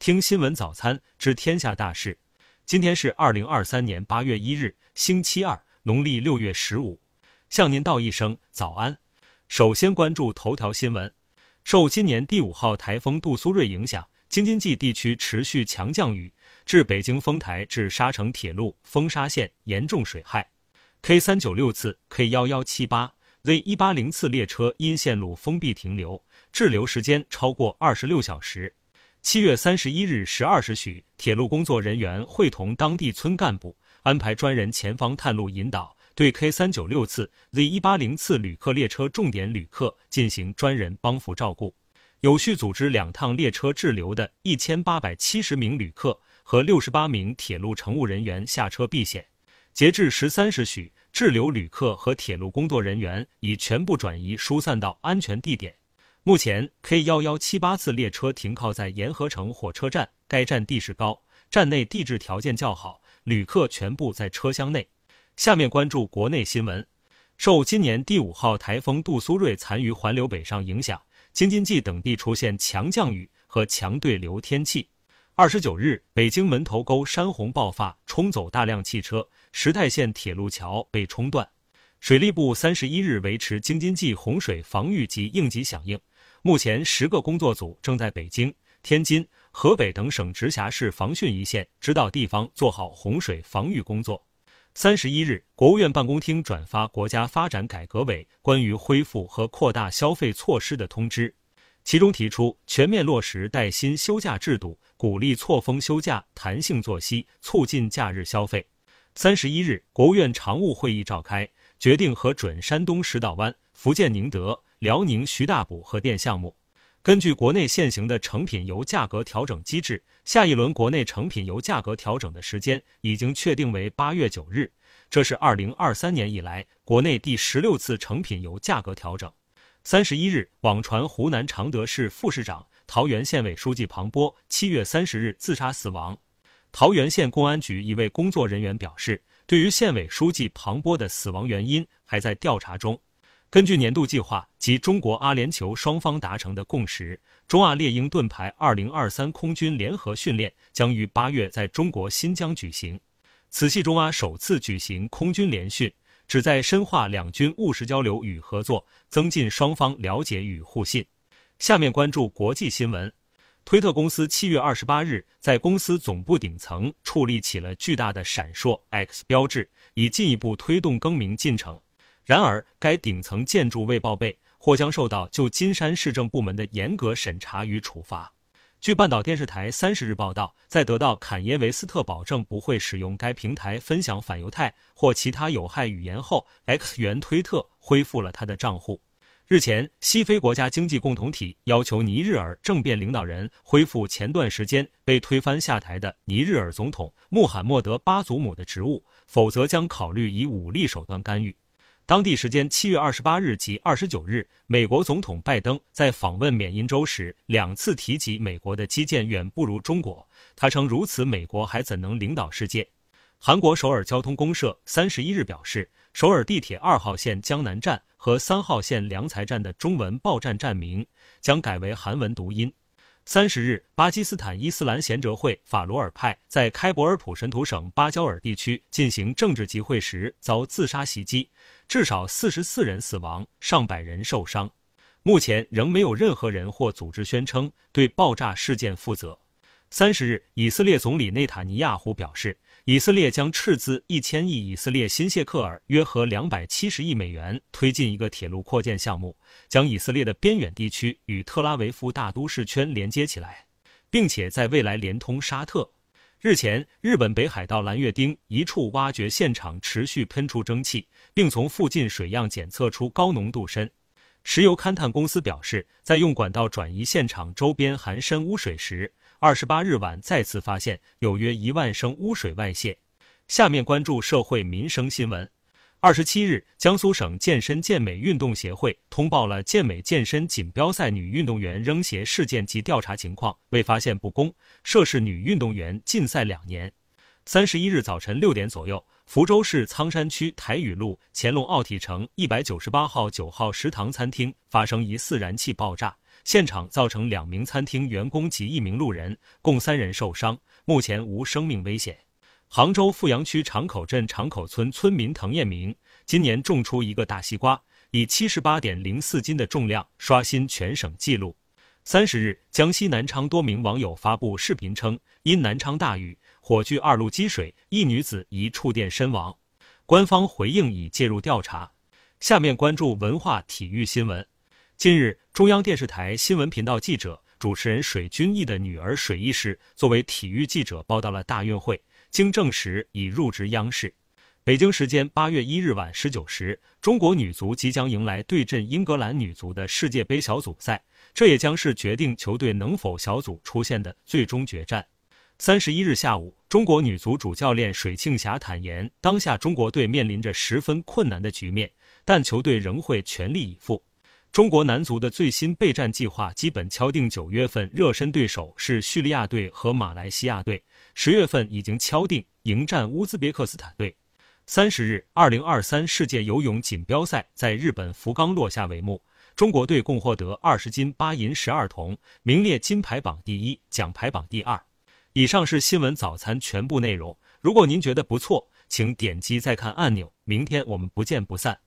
听新闻早餐知天下大事。今天是二零二三年八月一日，星期二，农历六月十五。向您道一声早安。首先关注头条新闻。受今年第五号台风杜苏芮影响，京津冀地区持续强降雨，至北京丰台至沙城铁路丰沙线严重水害。K 三九六次、K 幺幺七八、Z 一八零次列车因线路封闭停留，滞留时间超过二十六小时。七月三十一日十二时许，铁路工作人员会同当地村干部，安排专人前方探路引导，对 K 三九六次、Z 一八零次旅客列车重点旅客进行专人帮扶照顾，有序组织两趟列车滞留的一千八百七十名旅客和六十八名铁路乘务人员下车避险。截至十三时许，滞留旅客和铁路工作人员已全部转移疏散到安全地点。目前，K 幺幺七八次列车停靠在沿河城火车站，该站地势高，站内地质条件较好，旅客全部在车厢内。下面关注国内新闻。受今年第五号台风杜苏芮残余环流北上影响，京津冀等地出现强降雨和强对流天气。二十九日，北京门头沟山洪爆发，冲走大量汽车，石太线铁路桥被冲断。水利部三十一日维持京津冀洪水防御及应急响应。目前，十个工作组正在北京、天津、河北等省直辖市防汛一线指导地方做好洪水防御工作。三十一日，国务院办公厅转发国家发展改革委关于恢复和扩大消费措施的通知，其中提出全面落实带薪休假制度，鼓励错峰休假、弹性作息，促进假日消费。三十一日，国务院常务会议召开，决定核准山东石岛湾、福建宁德。辽宁徐大补核电项目，根据国内现行的成品油价格调整机制，下一轮国内成品油价格调整的时间已经确定为八月九日，这是二零二三年以来国内第十六次成品油价格调整。三十一日，网传湖南常德市副市长、桃源县委书记庞波七月三十日自杀死亡。桃源县公安局一位工作人员表示，对于县委书记庞波的死亡原因还在调查中。根据年度计划及中国阿联酋双方达成的共识，中阿猎鹰盾牌二零二三空军联合训练将于八月在中国新疆举行。此系中阿首次举行空军联训，旨在深化两军务实交流与合作，增进双方了解与互信。下面关注国际新闻。推特公司七月二十八日在公司总部顶层矗立起了巨大的闪烁 X 标志，以进一步推动更名进程。然而，该顶层建筑未报备，或将受到旧金山市政部门的严格审查与处罚。据半岛电视台三十日报道，在得到坎耶·维斯特保证不会使用该平台分享反犹太或其他有害语言后，X 原推特恢复了他的账户。日前，西非国家经济共同体要求尼日尔政变领导人恢复前段时间被推翻下台的尼日尔总统穆罕默德·巴祖姆的职务，否则将考虑以武力手段干预。当地时间七月二十八日及二十九日，美国总统拜登在访问缅因州时两次提及美国的基建远不如中国。他称：“如此，美国还怎能领导世界？”韩国首尔交通公社三十一日表示，首尔地铁二号线江南站和三号线良才站的中文报站站名将改为韩文读音。三十日，巴基斯坦伊斯兰贤哲会法罗尔派在开伯尔普什图省巴焦尔地区进行政治集会时遭自杀袭击，至少四十四人死亡，上百人受伤。目前仍没有任何人或组织宣称对爆炸事件负责。三十日，以色列总理内塔尼亚胡表示。以色列将斥资一千亿以色列新谢克尔（约合两百七十亿美元）推进一个铁路扩建项目，将以色列的边远地区与特拉维夫大都市圈连接起来，并且在未来连通沙特。日前，日本北海道蓝月町一处挖掘现场持续喷出蒸汽，并从附近水样检测出高浓度砷。石油勘探公司表示，在用管道转移现场周边含砷污水时。二十八日晚再次发现有约一万升污水外泄。下面关注社会民生新闻。二十七日，江苏省健身健美运动协会通报了健美健身锦标赛女运动员扔鞋事件及调查情况，未发现不公，涉事女运动员禁赛两年。三十一日早晨六点左右，福州市仓山区台语路乾隆奥体城一百九十八号九号食堂餐厅发生疑似燃气爆炸。现场造成两名餐厅员工及一名路人，共三人受伤，目前无生命危险。杭州富阳区长口镇长口村村民滕艳明今年种出一个大西瓜，以七十八点零四斤的重量刷新全省纪录。三十日，江西南昌多名网友发布视频称，因南昌大雨，火炬二路积水，一女子疑触电身亡。官方回应已介入调查。下面关注文化体育新闻。近日，中央电视台新闻频道记者、主持人水均益的女儿水一诗作为体育记者报道了大运会。经证实已入职央视。北京时间八月一日晚十九时，中国女足即将迎来对阵英格兰女足的世界杯小组赛，这也将是决定球队能否小组出线的最终决战。三十一日下午，中国女足主教练水庆霞坦言，当下中国队面临着十分困难的局面，但球队仍会全力以赴。中国男足的最新备战计划基本敲定，九月份热身对手是叙利亚队和马来西亚队。十月份已经敲定迎战乌兹别克斯坦队。三十日，二零二三世界游泳锦标赛在日本福冈落下帷幕，中国队共获得二十金八银十二铜，名列金牌榜第一，奖牌榜第二。以上是新闻早餐全部内容。如果您觉得不错，请点击再看按钮。明天我们不见不散。